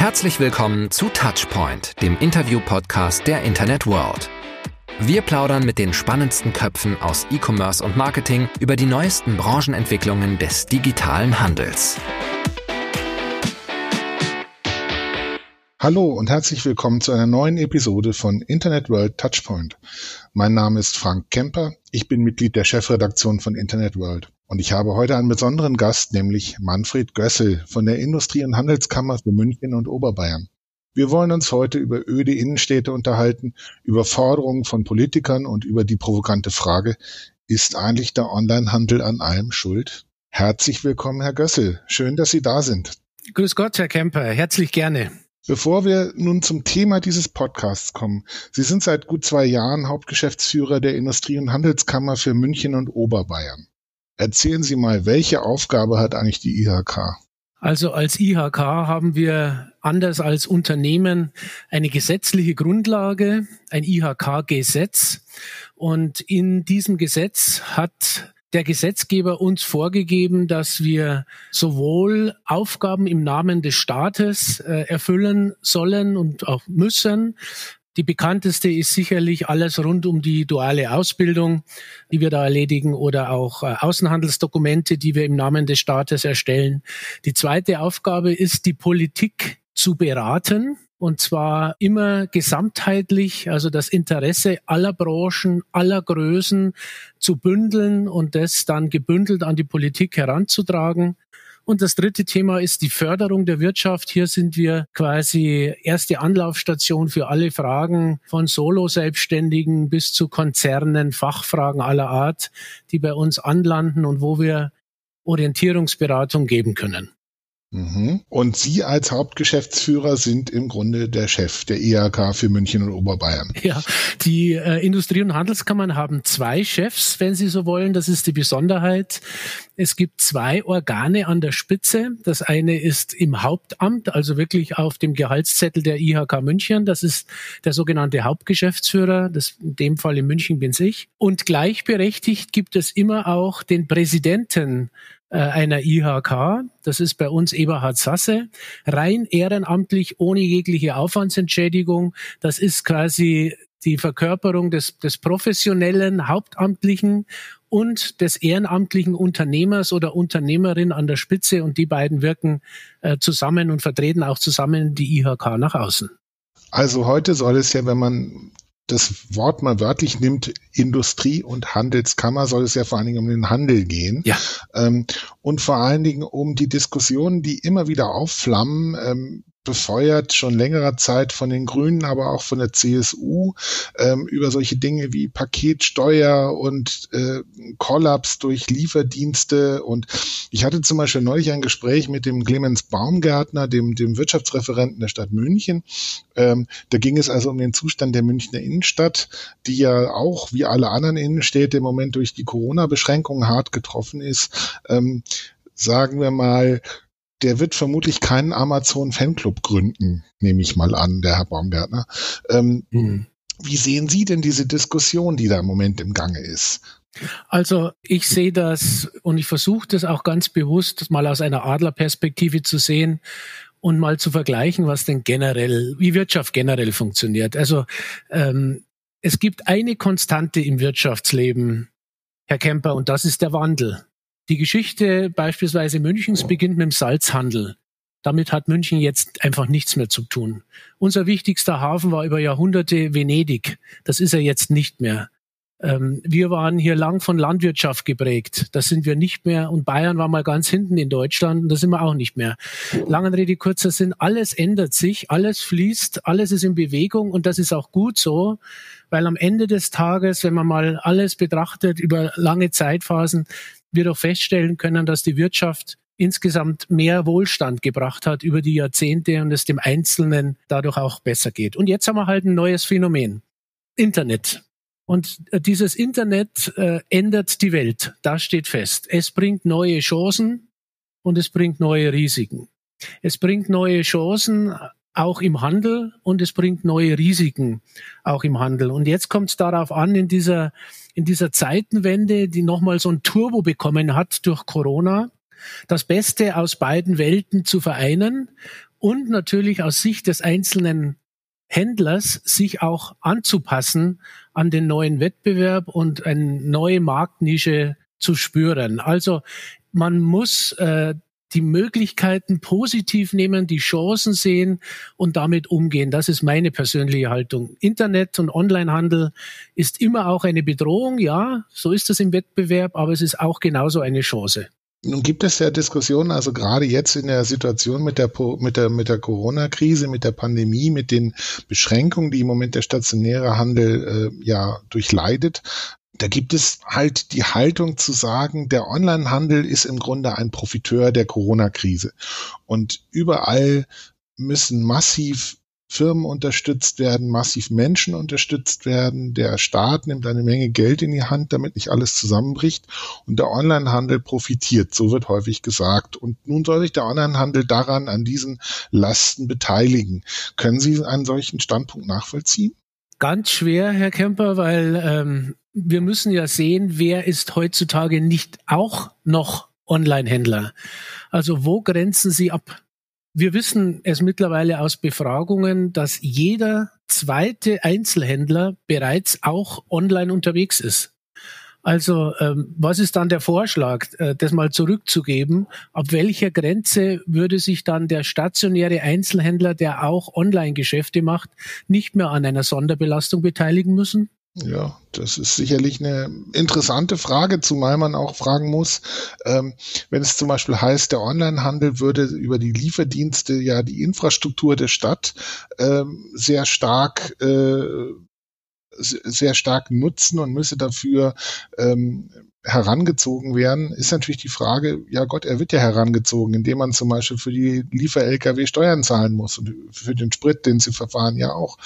Herzlich willkommen zu Touchpoint, dem Interview-Podcast der Internet World. Wir plaudern mit den spannendsten Köpfen aus E-Commerce und Marketing über die neuesten Branchenentwicklungen des digitalen Handels. Hallo und herzlich willkommen zu einer neuen Episode von Internet World Touchpoint. Mein Name ist Frank Kemper. Ich bin Mitglied der Chefredaktion von Internet World. Und ich habe heute einen besonderen Gast, nämlich Manfred Gössel von der Industrie- und Handelskammer für München und Oberbayern. Wir wollen uns heute über öde Innenstädte unterhalten, über Forderungen von Politikern und über die provokante Frage, ist eigentlich der Onlinehandel an allem schuld? Herzlich willkommen, Herr Gössel. Schön, dass Sie da sind. Grüß Gott, Herr Kemper. Herzlich gerne. Bevor wir nun zum Thema dieses Podcasts kommen, Sie sind seit gut zwei Jahren Hauptgeschäftsführer der Industrie- und Handelskammer für München und Oberbayern. Erzählen Sie mal, welche Aufgabe hat eigentlich die IHK? Also als IHK haben wir anders als Unternehmen eine gesetzliche Grundlage, ein IHK-Gesetz. Und in diesem Gesetz hat der Gesetzgeber uns vorgegeben, dass wir sowohl Aufgaben im Namen des Staates äh, erfüllen sollen und auch müssen. Die bekannteste ist sicherlich alles rund um die duale Ausbildung, die wir da erledigen, oder auch äh, Außenhandelsdokumente, die wir im Namen des Staates erstellen. Die zweite Aufgabe ist, die Politik zu beraten und zwar immer gesamtheitlich, also das Interesse aller Branchen, aller Größen zu bündeln und das dann gebündelt an die Politik heranzutragen. Und das dritte Thema ist die Förderung der Wirtschaft. Hier sind wir quasi erste Anlaufstation für alle Fragen von Solo-Selbstständigen bis zu Konzernen, Fachfragen aller Art, die bei uns anlanden und wo wir Orientierungsberatung geben können. Mhm. Und Sie als Hauptgeschäftsführer sind im Grunde der Chef der IHK für München und Oberbayern. Ja, die äh, Industrie- und Handelskammern haben zwei Chefs, wenn Sie so wollen. Das ist die Besonderheit. Es gibt zwei Organe an der Spitze. Das eine ist im Hauptamt, also wirklich auf dem Gehaltszettel der IHK München. Das ist der sogenannte Hauptgeschäftsführer. Das, in dem Fall in München bin ich. Und gleichberechtigt gibt es immer auch den Präsidenten einer IHK. Das ist bei uns Eberhard Sasse. Rein ehrenamtlich, ohne jegliche Aufwandsentschädigung. Das ist quasi die Verkörperung des, des professionellen, hauptamtlichen und des ehrenamtlichen Unternehmers oder Unternehmerin an der Spitze. Und die beiden wirken äh, zusammen und vertreten auch zusammen die IHK nach außen. Also heute soll es ja, wenn man das Wort mal wörtlich nimmt, Industrie- und Handelskammer, soll es ja vor allen Dingen um den Handel gehen. Ja. Ähm, und vor allen Dingen um die Diskussionen, die immer wieder aufflammen, ähm, befeuert schon längerer Zeit von den Grünen, aber auch von der CSU ähm, über solche Dinge wie Paketsteuer und äh, Kollaps durch Lieferdienste. Und ich hatte zum Beispiel neulich ein Gespräch mit dem Clemens Baumgärtner, dem, dem Wirtschaftsreferenten der Stadt München. Ähm, da ging es also um den Zustand der Münchner Innenstadt, die ja auch wie alle anderen Innenstädte im Moment durch die Corona-Beschränkungen hart getroffen ist. Ähm, sagen wir mal, der wird vermutlich keinen Amazon-Fanclub gründen, nehme ich mal an, der Herr Baumgärtner. Ähm, mhm. Wie sehen Sie denn diese Diskussion, die da im Moment im Gange ist? Also ich sehe das und ich versuche das auch ganz bewusst mal aus einer Adlerperspektive zu sehen und mal zu vergleichen, was denn generell, wie Wirtschaft generell funktioniert. Also ähm, es gibt eine Konstante im Wirtschaftsleben, Herr Kemper, und das ist der Wandel. Die Geschichte beispielsweise Münchens beginnt mit dem Salzhandel. Damit hat München jetzt einfach nichts mehr zu tun. Unser wichtigster Hafen war über Jahrhunderte Venedig. Das ist er jetzt nicht mehr. Ähm, wir waren hier lang von Landwirtschaft geprägt. Das sind wir nicht mehr. Und Bayern war mal ganz hinten in Deutschland und das sind wir auch nicht mehr. Langen Rede, kurzer Sinn. Alles ändert sich, alles fließt, alles ist in Bewegung und das ist auch gut so, weil am Ende des Tages, wenn man mal alles betrachtet über lange Zeitphasen, wir doch feststellen können, dass die Wirtschaft insgesamt mehr Wohlstand gebracht hat über die Jahrzehnte und es dem Einzelnen dadurch auch besser geht. Und jetzt haben wir halt ein neues Phänomen. Internet. Und äh, dieses Internet äh, ändert die Welt. Das steht fest. Es bringt neue Chancen und es bringt neue Risiken. Es bringt neue Chancen auch im Handel und es bringt neue Risiken auch im Handel. Und jetzt kommt es darauf an, in dieser, in dieser Zeitenwende, die nochmal so ein Turbo bekommen hat durch Corona, das Beste aus beiden Welten zu vereinen und natürlich aus Sicht des einzelnen Händlers sich auch anzupassen an den neuen Wettbewerb und eine neue Marktnische zu spüren. Also man muss äh, die Möglichkeiten positiv nehmen, die Chancen sehen und damit umgehen. Das ist meine persönliche Haltung. Internet und Onlinehandel ist immer auch eine Bedrohung, ja, so ist es im Wettbewerb, aber es ist auch genauso eine Chance. Nun gibt es ja Diskussionen, also gerade jetzt in der Situation mit der, mit der, mit der Corona-Krise, mit der Pandemie, mit den Beschränkungen, die im Moment der stationäre Handel äh, ja durchleidet, da gibt es halt die Haltung zu sagen, der Onlinehandel ist im Grunde ein Profiteur der Corona-Krise. Und überall müssen massiv Firmen unterstützt werden, massiv Menschen unterstützt werden. Der Staat nimmt eine Menge Geld in die Hand, damit nicht alles zusammenbricht. Und der Onlinehandel profitiert, so wird häufig gesagt. Und nun soll sich der Onlinehandel daran, an diesen Lasten beteiligen. Können Sie einen solchen Standpunkt nachvollziehen? Ganz schwer, Herr Kemper, weil ähm, wir müssen ja sehen, wer ist heutzutage nicht auch noch Online-Händler. Also wo grenzen Sie ab? Wir wissen es mittlerweile aus Befragungen, dass jeder zweite Einzelhändler bereits auch online unterwegs ist. Also ähm, was ist dann der Vorschlag, äh, das mal zurückzugeben? Ab welcher Grenze würde sich dann der stationäre Einzelhändler, der auch Online-Geschäfte macht, nicht mehr an einer Sonderbelastung beteiligen müssen? Ja, das ist sicherlich eine interessante Frage, zumal man auch fragen muss, ähm, wenn es zum Beispiel heißt, der Onlinehandel würde über die Lieferdienste ja die Infrastruktur der Stadt ähm, sehr stark äh, sehr stark nutzen und müsse dafür ähm, herangezogen werden, ist natürlich die Frage, ja Gott, er wird ja herangezogen, indem man zum Beispiel für die Liefer-Lkw Steuern zahlen muss und für den Sprit, den sie verfahren, ja auch.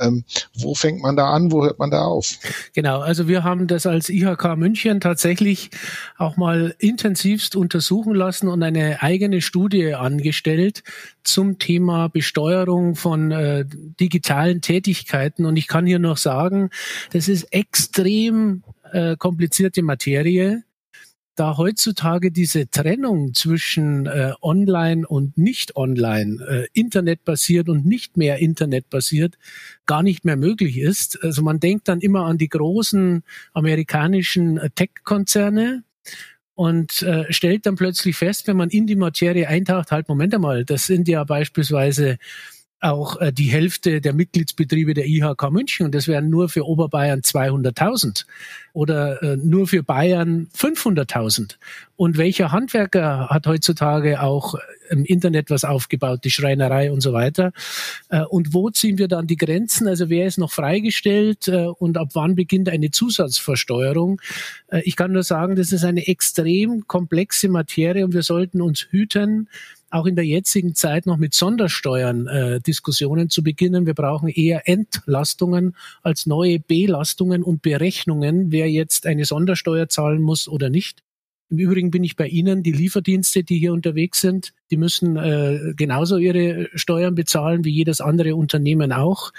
Ähm, wo fängt man da an, wo hört man da auf? Genau, also wir haben das als IHK München tatsächlich auch mal intensivst untersuchen lassen und eine eigene Studie angestellt zum Thema Besteuerung von äh, digitalen Tätigkeiten. Und ich kann hier noch sagen, das ist extrem äh, komplizierte Materie, da heutzutage diese Trennung zwischen äh, online und nicht online, äh, internetbasiert und nicht mehr internetbasiert, gar nicht mehr möglich ist. Also man denkt dann immer an die großen amerikanischen äh, Tech-Konzerne, und äh, stellt dann plötzlich fest, wenn man in die Materie eintaucht, halt, Moment einmal, das sind ja beispielsweise auch äh, die Hälfte der Mitgliedsbetriebe der IHK München und das wären nur für Oberbayern 200.000 oder äh, nur für Bayern 500.000. Und welcher Handwerker hat heutzutage auch im Internet was aufgebaut, die Schreinerei und so weiter? Äh, und wo ziehen wir dann die Grenzen? Also wer ist noch freigestellt äh, und ab wann beginnt eine Zusatzversteuerung? Äh, ich kann nur sagen, das ist eine extrem komplexe Materie und wir sollten uns hüten, auch in der jetzigen Zeit noch mit Sondersteuern äh, Diskussionen zu beginnen. Wir brauchen eher Entlastungen als neue Belastungen und Berechnungen, wer jetzt eine Sondersteuer zahlen muss oder nicht. Im Übrigen bin ich bei Ihnen, die Lieferdienste, die hier unterwegs sind, die müssen äh, genauso ihre Steuern bezahlen wie jedes andere Unternehmen auch.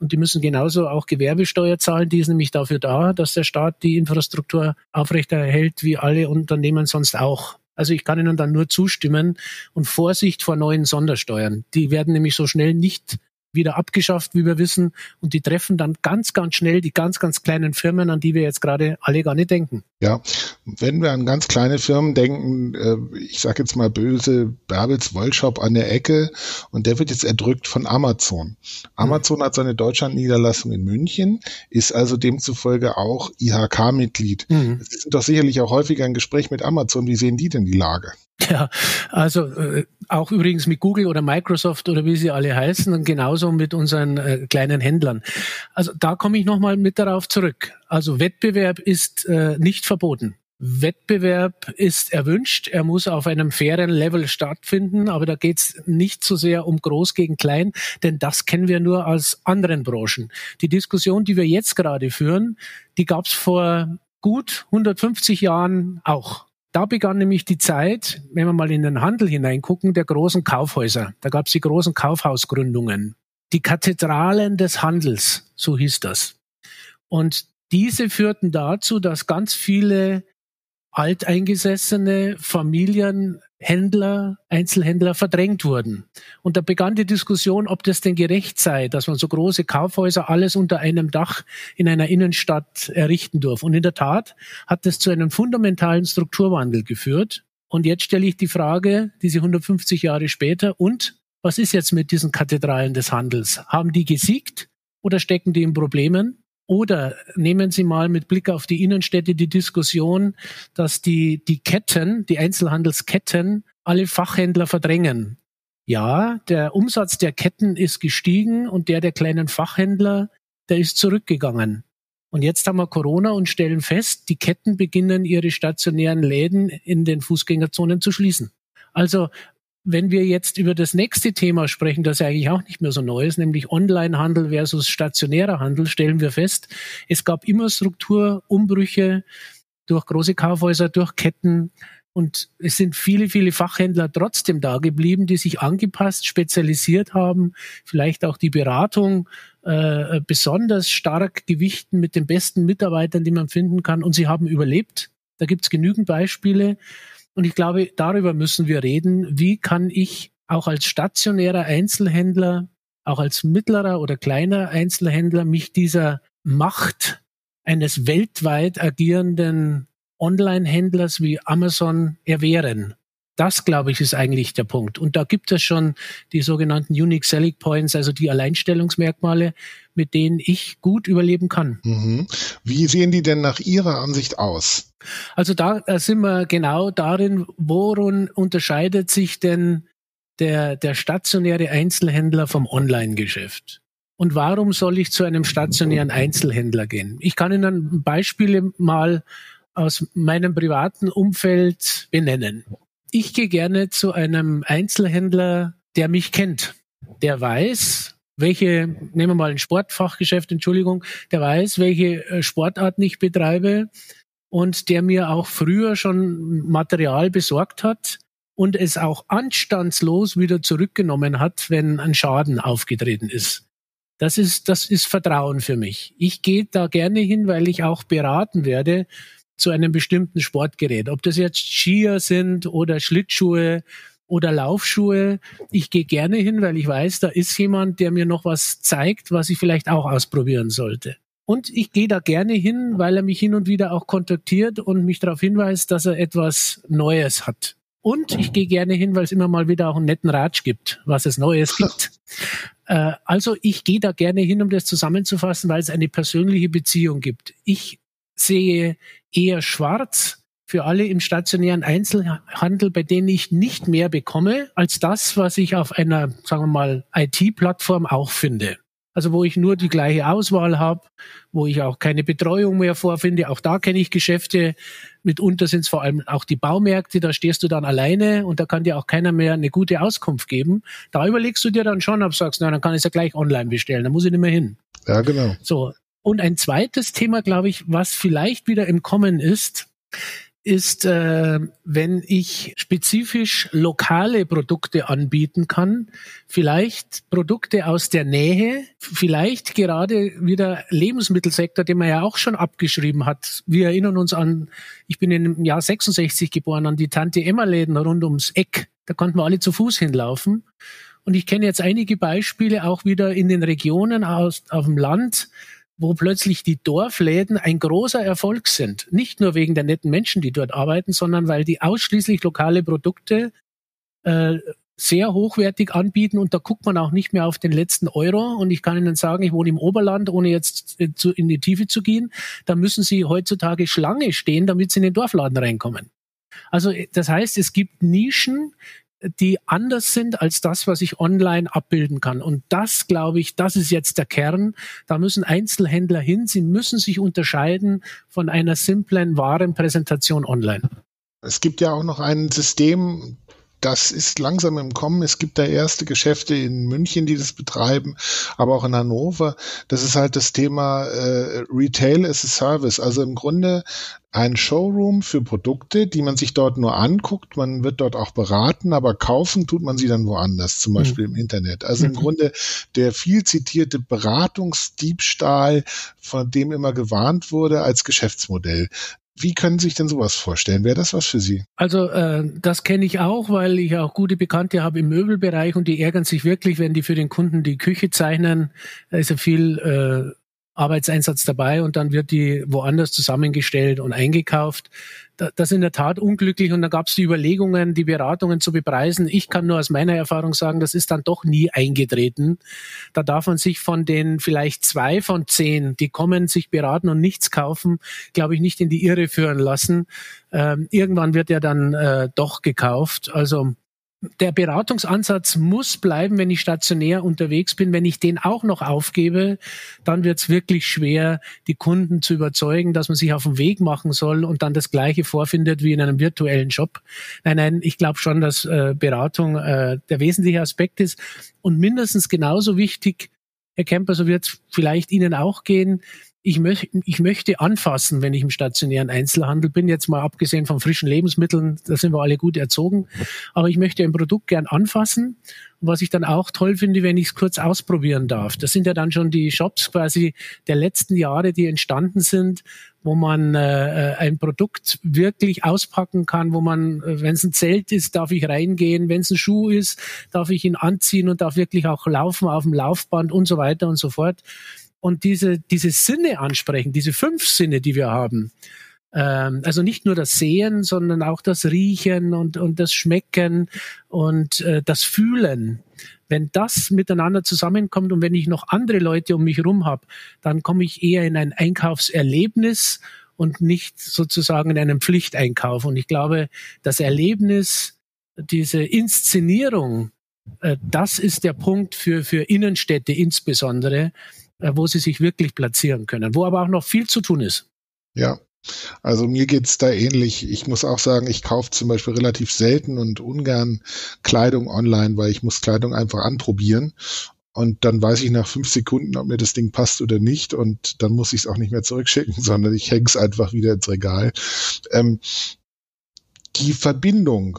Und die müssen genauso auch Gewerbesteuer zahlen. Die ist nämlich dafür da, dass der Staat die Infrastruktur aufrechterhält, wie alle Unternehmen sonst auch. Also ich kann Ihnen dann nur zustimmen und Vorsicht vor neuen Sondersteuern. Die werden nämlich so schnell nicht wieder abgeschafft, wie wir wissen. Und die treffen dann ganz, ganz schnell die ganz, ganz kleinen Firmen, an die wir jetzt gerade alle gar nicht denken. Ja, wenn wir an ganz kleine Firmen denken, äh, ich sage jetzt mal böse, Bärbels Wollshop an der Ecke und der wird jetzt erdrückt von Amazon. Amazon mhm. hat seine Deutschlandniederlassung in München, ist also demzufolge auch IHK-Mitglied. Mhm. Sie sind doch sicherlich auch häufiger ein Gespräch mit Amazon. Wie sehen die denn die Lage? Ja, also äh, auch übrigens mit Google oder Microsoft oder wie sie alle heißen und genauso mit unseren äh, kleinen Händlern. Also da komme ich nochmal mit darauf zurück. Also Wettbewerb ist äh, nicht verboten. Wettbewerb ist erwünscht. Er muss auf einem fairen Level stattfinden, aber da geht es nicht so sehr um Groß gegen Klein, denn das kennen wir nur aus anderen Branchen. Die Diskussion, die wir jetzt gerade führen, die gab es vor gut 150 Jahren auch. Da begann nämlich die Zeit, wenn wir mal in den Handel hineingucken, der großen Kaufhäuser. Da gab es die großen Kaufhausgründungen. Die Kathedralen des Handels, so hieß das. Und diese führten dazu, dass ganz viele alteingesessene Familien Händler, Einzelhändler verdrängt wurden. Und da begann die Diskussion, ob das denn gerecht sei, dass man so große Kaufhäuser alles unter einem Dach in einer Innenstadt errichten durfte. Und in der Tat hat das zu einem fundamentalen Strukturwandel geführt. Und jetzt stelle ich die Frage, diese 150 Jahre später, und was ist jetzt mit diesen Kathedralen des Handels? Haben die gesiegt oder stecken die in Problemen? Oder nehmen Sie mal mit Blick auf die Innenstädte die Diskussion, dass die, die Ketten, die Einzelhandelsketten, alle Fachhändler verdrängen. Ja, der Umsatz der Ketten ist gestiegen und der der kleinen Fachhändler, der ist zurückgegangen. Und jetzt haben wir Corona und stellen fest, die Ketten beginnen ihre stationären Läden in den Fußgängerzonen zu schließen. Also wenn wir jetzt über das nächste Thema sprechen, das ja eigentlich auch nicht mehr so neu ist, nämlich Onlinehandel versus stationärer Handel, stellen wir fest, es gab immer Strukturumbrüche durch große Kaufhäuser, durch Ketten. Und es sind viele, viele Fachhändler trotzdem da geblieben, die sich angepasst, spezialisiert haben, vielleicht auch die Beratung äh, besonders stark gewichten mit den besten Mitarbeitern, die man finden kann. Und sie haben überlebt. Da gibt es genügend Beispiele. Und ich glaube, darüber müssen wir reden. Wie kann ich auch als stationärer Einzelhändler, auch als mittlerer oder kleiner Einzelhändler mich dieser Macht eines weltweit agierenden Online-Händlers wie Amazon erwehren? Das, glaube ich, ist eigentlich der Punkt. Und da gibt es schon die sogenannten Unique Selling Points, also die Alleinstellungsmerkmale, mit denen ich gut überleben kann. Mhm. Wie sehen die denn nach Ihrer Ansicht aus? Also da, da sind wir genau darin, worin unterscheidet sich denn der, der stationäre Einzelhändler vom Online-Geschäft? Und warum soll ich zu einem stationären Einzelhändler gehen? Ich kann Ihnen Beispiele mal aus meinem privaten Umfeld benennen ich gehe gerne zu einem Einzelhändler, der mich kennt, der weiß, welche, nehmen wir mal ein Sportfachgeschäft, Entschuldigung, der weiß, welche äh, Sportart ich betreibe und der mir auch früher schon Material besorgt hat und es auch anstandslos wieder zurückgenommen hat, wenn ein Schaden aufgetreten ist. Das ist, das ist Vertrauen für mich. Ich gehe da gerne hin, weil ich auch beraten werde, zu einem bestimmten Sportgerät. Ob das jetzt Skier sind oder Schlittschuhe oder Laufschuhe. Ich gehe gerne hin, weil ich weiß, da ist jemand, der mir noch was zeigt, was ich vielleicht auch ausprobieren sollte. Und ich gehe da gerne hin, weil er mich hin und wieder auch kontaktiert und mich darauf hinweist, dass er etwas Neues hat. Und ich gehe gerne hin, weil es immer mal wieder auch einen netten Ratsch gibt, was es Neues gibt. Äh, also ich gehe da gerne hin, um das zusammenzufassen, weil es eine persönliche Beziehung gibt. Ich sehe eher schwarz für alle im stationären Einzelhandel, bei denen ich nicht mehr bekomme als das, was ich auf einer, sagen wir mal, IT-Plattform auch finde. Also wo ich nur die gleiche Auswahl habe, wo ich auch keine Betreuung mehr vorfinde. Auch da kenne ich Geschäfte. Mitunter sind es vor allem auch die Baumärkte, da stehst du dann alleine und da kann dir auch keiner mehr eine gute Auskunft geben. Da überlegst du dir dann schon, ob du sagst, na, dann kann ich es ja gleich online bestellen, da muss ich nicht mehr hin. Ja, genau. So, und ein zweites Thema, glaube ich, was vielleicht wieder im Kommen ist, ist, äh, wenn ich spezifisch lokale Produkte anbieten kann, vielleicht Produkte aus der Nähe, vielleicht gerade wieder Lebensmittelsektor, den man ja auch schon abgeschrieben hat. Wir erinnern uns an, ich bin im Jahr 66 geboren, an die Tante Emma Läden rund ums Eck. Da konnten wir alle zu Fuß hinlaufen. Und ich kenne jetzt einige Beispiele auch wieder in den Regionen aus, auf dem Land, wo plötzlich die Dorfläden ein großer Erfolg sind. Nicht nur wegen der netten Menschen, die dort arbeiten, sondern weil die ausschließlich lokale Produkte äh, sehr hochwertig anbieten und da guckt man auch nicht mehr auf den letzten Euro. Und ich kann Ihnen sagen, ich wohne im Oberland, ohne jetzt äh, in die Tiefe zu gehen. Da müssen Sie heutzutage Schlange stehen, damit Sie in den Dorfladen reinkommen. Also das heißt, es gibt Nischen, die anders sind als das, was ich online abbilden kann. Und das, glaube ich, das ist jetzt der Kern. Da müssen Einzelhändler hin. Sie müssen sich unterscheiden von einer simplen Warenpräsentation online. Es gibt ja auch noch ein System, das ist langsam im Kommen. Es gibt da erste Geschäfte in München, die das betreiben, aber auch in Hannover. Das ist halt das Thema äh, Retail as a Service. Also im Grunde ein Showroom für Produkte, die man sich dort nur anguckt. Man wird dort auch beraten, aber kaufen tut man sie dann woanders, zum Beispiel mhm. im Internet. Also im mhm. Grunde der viel zitierte Beratungsdiebstahl, von dem immer gewarnt wurde als Geschäftsmodell. Wie können Sie sich denn sowas vorstellen? Wäre das was für Sie? Also äh, das kenne ich auch, weil ich auch gute Bekannte habe im Möbelbereich und die ärgern sich wirklich, wenn die für den Kunden die Küche zeichnen. Da ist ja viel äh, Arbeitseinsatz dabei und dann wird die woanders zusammengestellt und eingekauft. Das ist in der Tat unglücklich und da gab es die Überlegungen, die Beratungen zu bepreisen. Ich kann nur aus meiner Erfahrung sagen, das ist dann doch nie eingetreten. Da darf man sich von den vielleicht zwei von zehn, die kommen, sich beraten und nichts kaufen, glaube ich, nicht in die Irre führen lassen. Ähm, irgendwann wird er dann äh, doch gekauft. Also der Beratungsansatz muss bleiben, wenn ich stationär unterwegs bin. Wenn ich den auch noch aufgebe, dann wird es wirklich schwer, die Kunden zu überzeugen, dass man sich auf den Weg machen soll und dann das Gleiche vorfindet wie in einem virtuellen Shop. Nein, nein, ich glaube schon, dass äh, Beratung äh, der wesentliche Aspekt ist und mindestens genauso wichtig, Herr Kemper, so wird es vielleicht Ihnen auch gehen, ich, möch, ich möchte anfassen, wenn ich im stationären Einzelhandel bin, jetzt mal abgesehen von frischen Lebensmitteln, da sind wir alle gut erzogen, aber ich möchte ein Produkt gern anfassen. Was ich dann auch toll finde, wenn ich es kurz ausprobieren darf. Das sind ja dann schon die Shops quasi der letzten Jahre, die entstanden sind, wo man äh, ein Produkt wirklich auspacken kann, wo man, äh, wenn es ein Zelt ist, darf ich reingehen, wenn es ein Schuh ist, darf ich ihn anziehen und darf wirklich auch laufen auf dem Laufband und so weiter und so fort und diese, diese Sinne ansprechen, diese fünf Sinne, die wir haben. Ähm, also nicht nur das Sehen, sondern auch das Riechen und, und das Schmecken und äh, das Fühlen. Wenn das miteinander zusammenkommt und wenn ich noch andere Leute um mich herum habe, dann komme ich eher in ein Einkaufserlebnis und nicht sozusagen in einen Pflichteinkauf. Und ich glaube, das Erlebnis, diese Inszenierung, äh, das ist der Punkt für, für Innenstädte insbesondere, wo sie sich wirklich platzieren können, wo aber auch noch viel zu tun ist. Ja, also mir geht's da ähnlich. Ich muss auch sagen, ich kaufe zum Beispiel relativ selten und ungern Kleidung online, weil ich muss Kleidung einfach anprobieren. Und dann weiß ich nach fünf Sekunden, ob mir das Ding passt oder nicht. Und dann muss ich es auch nicht mehr zurückschicken, sondern ich hänge es einfach wieder ins Regal. Ähm, die Verbindung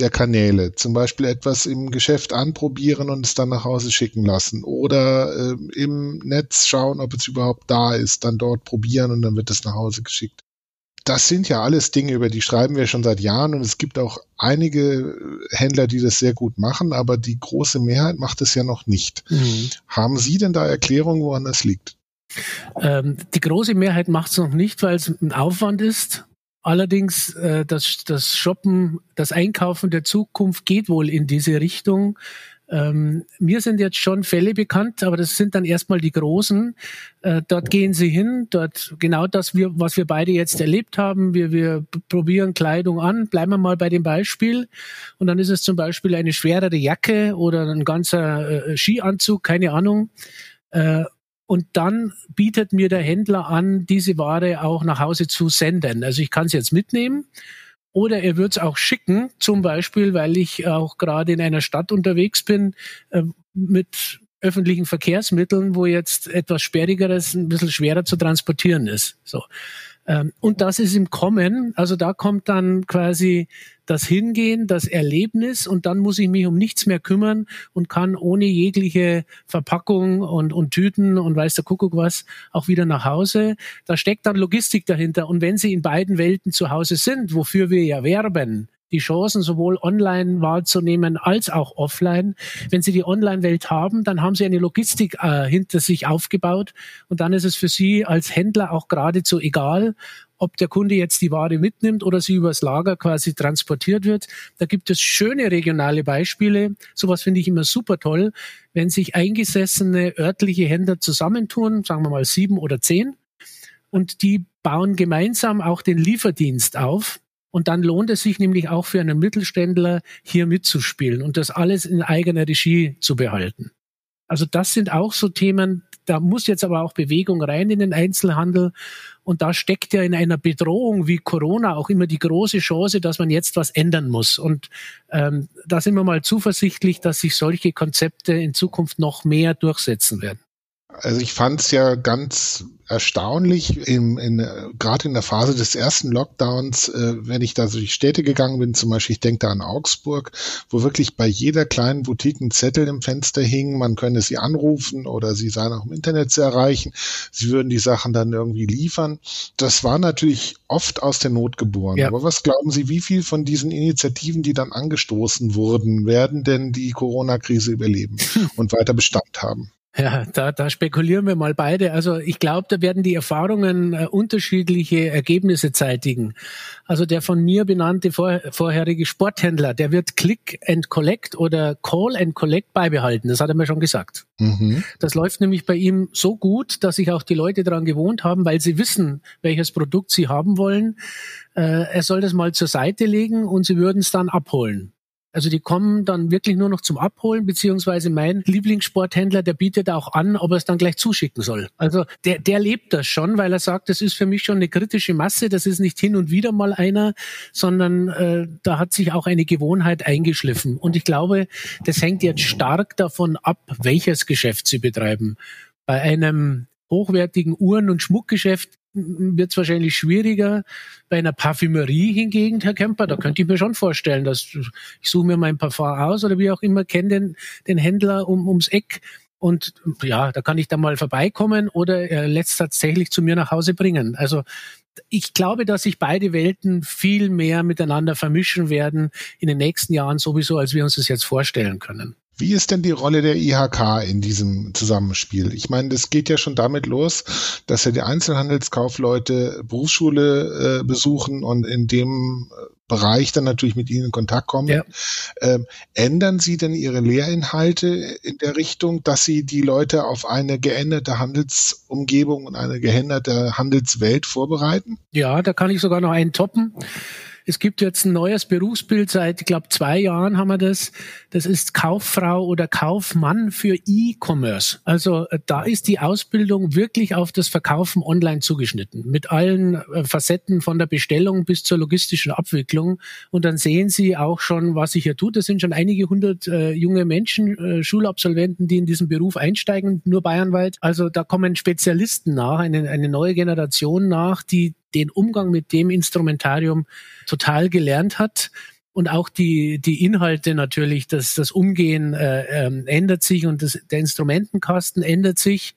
der Kanäle. Zum Beispiel etwas im Geschäft anprobieren und es dann nach Hause schicken lassen. Oder äh, im Netz schauen, ob es überhaupt da ist, dann dort probieren und dann wird es nach Hause geschickt. Das sind ja alles Dinge, über die schreiben wir schon seit Jahren und es gibt auch einige Händler, die das sehr gut machen, aber die große Mehrheit macht es ja noch nicht. Mhm. Haben Sie denn da Erklärungen, woran das liegt? Ähm, die große Mehrheit macht es noch nicht, weil es ein Aufwand ist Allerdings äh, das, das Shoppen, das Einkaufen der Zukunft geht wohl in diese Richtung. Ähm, mir sind jetzt schon Fälle bekannt, aber das sind dann erstmal die großen. Äh, dort gehen sie hin, dort genau das, wir, was wir beide jetzt erlebt haben. Wir, wir probieren Kleidung an, bleiben wir mal bei dem Beispiel. Und dann ist es zum Beispiel eine schwerere Jacke oder ein ganzer äh, Skianzug, keine Ahnung. Äh, und dann bietet mir der Händler an, diese Ware auch nach Hause zu senden. Also ich kann es jetzt mitnehmen oder er wird es auch schicken, zum Beispiel, weil ich auch gerade in einer Stadt unterwegs bin äh, mit öffentlichen Verkehrsmitteln, wo jetzt etwas Sperrigeres ein bisschen schwerer zu transportieren ist. So. Ähm, und das ist im Kommen. Also da kommt dann quasi das Hingehen, das Erlebnis und dann muss ich mich um nichts mehr kümmern und kann ohne jegliche Verpackung und, und Tüten und weiß der Kuckuck was auch wieder nach Hause. Da steckt dann Logistik dahinter. Und wenn Sie in beiden Welten zu Hause sind, wofür wir ja werben, die Chancen sowohl online wahrzunehmen als auch offline. Wenn Sie die Online-Welt haben, dann haben Sie eine Logistik äh, hinter sich aufgebaut und dann ist es für Sie als Händler auch geradezu egal, ob der Kunde jetzt die Ware mitnimmt oder sie übers Lager quasi transportiert wird. Da gibt es schöne regionale Beispiele. Sowas finde ich immer super toll, wenn sich eingesessene örtliche Händler zusammentun, sagen wir mal sieben oder zehn, und die bauen gemeinsam auch den Lieferdienst auf und dann lohnt es sich nämlich auch für einen Mittelständler hier mitzuspielen und das alles in eigener Regie zu behalten. Also das sind auch so Themen, da muss jetzt aber auch Bewegung rein in den Einzelhandel. Und da steckt ja in einer Bedrohung wie Corona auch immer die große Chance, dass man jetzt was ändern muss. Und ähm, da sind wir mal zuversichtlich, dass sich solche Konzepte in Zukunft noch mehr durchsetzen werden. Also ich fand es ja ganz erstaunlich, in, in, gerade in der Phase des ersten Lockdowns, äh, wenn ich da durch Städte gegangen bin, zum Beispiel, ich denke da an Augsburg, wo wirklich bei jeder kleinen Boutique ein Zettel im Fenster hing, man könne sie anrufen oder sie seien auch im Internet zu erreichen, sie würden die Sachen dann irgendwie liefern. Das war natürlich oft aus der Not geboren. Ja. Aber was glauben Sie, wie viel von diesen Initiativen, die dann angestoßen wurden, werden denn die Corona-Krise überleben und weiter Bestand haben? Ja, da, da spekulieren wir mal beide. Also ich glaube, da werden die Erfahrungen äh, unterschiedliche Ergebnisse zeitigen. Also der von mir benannte vor, vorherige Sporthändler, der wird Click and Collect oder Call and Collect beibehalten. Das hat er mir schon gesagt. Mhm. Das läuft nämlich bei ihm so gut, dass sich auch die Leute daran gewohnt haben, weil sie wissen, welches Produkt sie haben wollen. Äh, er soll das mal zur Seite legen und sie würden es dann abholen. Also die kommen dann wirklich nur noch zum Abholen, beziehungsweise mein Lieblingssporthändler, der bietet auch an, ob er es dann gleich zuschicken soll. Also der, der lebt das schon, weil er sagt, das ist für mich schon eine kritische Masse, das ist nicht hin und wieder mal einer, sondern äh, da hat sich auch eine Gewohnheit eingeschliffen. Und ich glaube, das hängt jetzt stark davon ab, welches Geschäft sie betreiben. Bei einem hochwertigen Uhren- und Schmuckgeschäft wird es wahrscheinlich schwieriger. Bei einer Parfümerie hingegen, Herr Kemper, da könnte ich mir schon vorstellen, dass ich suche mir mein Parfum aus oder wie auch immer, kenne den, den Händler um, ums Eck und ja, da kann ich dann mal vorbeikommen oder er lässt tatsächlich zu mir nach Hause bringen. Also ich glaube, dass sich beide Welten viel mehr miteinander vermischen werden in den nächsten Jahren sowieso, als wir uns das jetzt vorstellen können. Wie ist denn die Rolle der IHK in diesem Zusammenspiel? Ich meine, das geht ja schon damit los, dass ja die Einzelhandelskaufleute Berufsschule äh, besuchen und in dem äh, Bereich dann natürlich mit ihnen in Kontakt kommen. Ja. Ähm, ändern Sie denn Ihre Lehrinhalte in der Richtung, dass Sie die Leute auf eine geänderte Handelsumgebung und eine geänderte Handelswelt vorbereiten? Ja, da kann ich sogar noch einen toppen. Es gibt jetzt ein neues Berufsbild seit, ich glaube, zwei Jahren haben wir das. Das ist Kauffrau oder Kaufmann für E-Commerce. Also äh, da ist die Ausbildung wirklich auf das Verkaufen online zugeschnitten. Mit allen äh, Facetten von der Bestellung bis zur logistischen Abwicklung. Und dann sehen Sie auch schon, was sich hier tut. Das sind schon einige hundert äh, junge Menschen, äh, Schulabsolventen, die in diesen Beruf einsteigen, nur bayernweit. Also da kommen Spezialisten nach, eine, eine neue Generation nach, die den Umgang mit dem Instrumentarium total gelernt hat. Und auch die, die Inhalte natürlich, das, das Umgehen äh, ähm, ändert sich und das, der Instrumentenkasten ändert sich.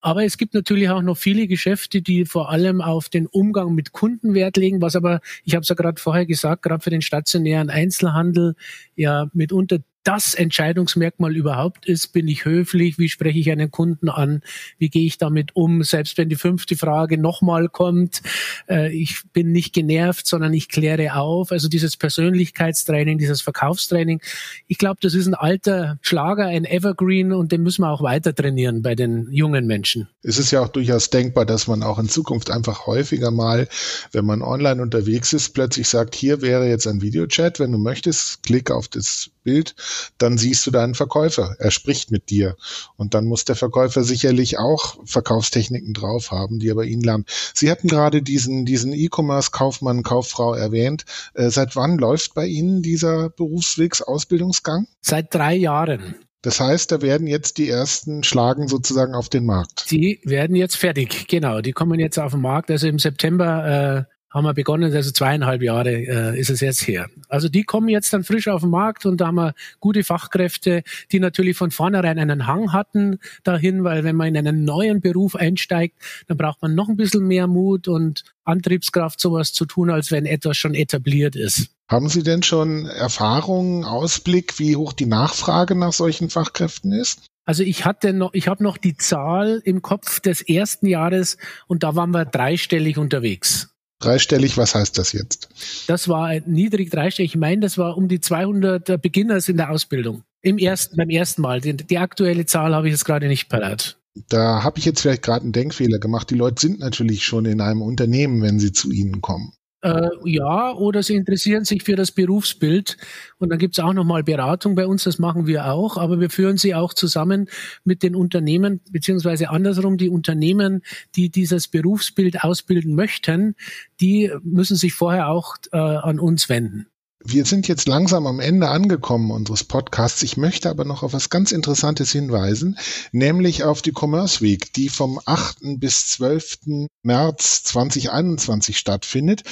Aber es gibt natürlich auch noch viele Geschäfte, die vor allem auf den Umgang mit Kunden Wert legen, was aber, ich habe es ja gerade vorher gesagt, gerade für den stationären Einzelhandel ja mitunter das Entscheidungsmerkmal überhaupt ist, bin ich höflich, wie spreche ich einen Kunden an, wie gehe ich damit um, selbst wenn die fünfte Frage nochmal kommt, äh, ich bin nicht genervt, sondern ich kläre auf. Also dieses Persönlichkeitstraining, dieses Verkaufstraining, ich glaube, das ist ein alter Schlager, ein Evergreen und den müssen wir auch weiter trainieren bei den jungen Menschen. Es ist ja auch durchaus denkbar, dass man auch in Zukunft einfach häufiger mal, wenn man online unterwegs ist, plötzlich sagt, hier wäre jetzt ein Videochat, wenn du möchtest, klick auf das Bild, dann siehst du deinen Verkäufer. Er spricht mit dir. Und dann muss der Verkäufer sicherlich auch Verkaufstechniken drauf haben, die er bei Ihnen lernt. Sie hatten gerade diesen, diesen E-Commerce-Kaufmann, Kauffrau erwähnt. Äh, seit wann läuft bei Ihnen dieser Berufswegs-Ausbildungsgang? Seit drei Jahren. Das heißt, da werden jetzt die ersten Schlagen sozusagen auf den Markt. Die werden jetzt fertig, genau. Die kommen jetzt auf den Markt. Also im September äh, haben wir begonnen, also zweieinhalb Jahre äh, ist es jetzt her. Also die kommen jetzt dann frisch auf den Markt und da haben wir gute Fachkräfte, die natürlich von vornherein einen Hang hatten dahin, weil wenn man in einen neuen Beruf einsteigt, dann braucht man noch ein bisschen mehr Mut und Antriebskraft, sowas zu tun, als wenn etwas schon etabliert ist. Haben Sie denn schon Erfahrungen, Ausblick, wie hoch die Nachfrage nach solchen Fachkräften ist? Also ich hatte noch, ich habe noch die Zahl im Kopf des ersten Jahres und da waren wir dreistellig unterwegs. Dreistellig, was heißt das jetzt? Das war niedrig dreistellig. Ich meine, das war um die 200 Beginners in der Ausbildung. Im ersten, beim ersten Mal. Die, die aktuelle Zahl habe ich jetzt gerade nicht parat. Da habe ich jetzt vielleicht gerade einen Denkfehler gemacht. Die Leute sind natürlich schon in einem Unternehmen, wenn sie zu Ihnen kommen. Äh, ja, oder sie interessieren sich für das Berufsbild. Und dann gibt's auch nochmal Beratung bei uns, das machen wir auch, aber wir führen sie auch zusammen mit den Unternehmen, beziehungsweise andersrum, die Unternehmen, die dieses Berufsbild ausbilden möchten, die müssen sich vorher auch äh, an uns wenden. Wir sind jetzt langsam am Ende angekommen unseres Podcasts. Ich möchte aber noch auf was ganz Interessantes hinweisen, nämlich auf die Commerce Week, die vom 8. bis 12. März 2021 stattfindet.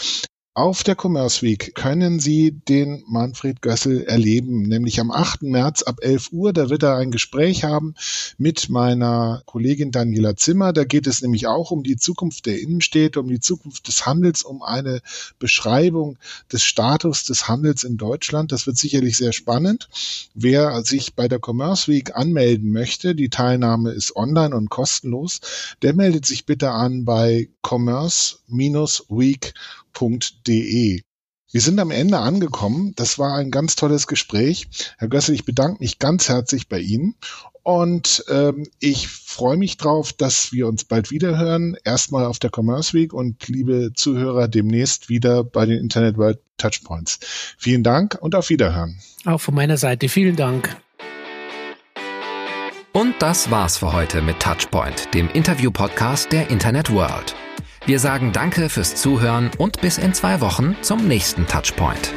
Auf der Commerce Week können Sie den Manfred Gössel erleben, nämlich am 8. März ab 11 Uhr. Da wird er ein Gespräch haben mit meiner Kollegin Daniela Zimmer. Da geht es nämlich auch um die Zukunft der Innenstädte, um die Zukunft des Handels, um eine Beschreibung des Status des Handels in Deutschland. Das wird sicherlich sehr spannend. Wer sich bei der Commerce Week anmelden möchte, die Teilnahme ist online und kostenlos, der meldet sich bitte an bei commerce-week.com www.gössel.de. Wir sind am Ende angekommen. Das war ein ganz tolles Gespräch. Herr Gössel, ich bedanke mich ganz herzlich bei Ihnen und ähm, ich freue mich drauf, dass wir uns bald wieder hören. Erstmal auf der Commerce Week und liebe Zuhörer demnächst wieder bei den Internet World Touchpoints. Vielen Dank und auf Wiederhören. Auch von meiner Seite vielen Dank. Und das war's für heute mit Touchpoint, dem Interview-Podcast der Internet World. Wir sagen Danke fürs Zuhören und bis in zwei Wochen zum nächsten Touchpoint.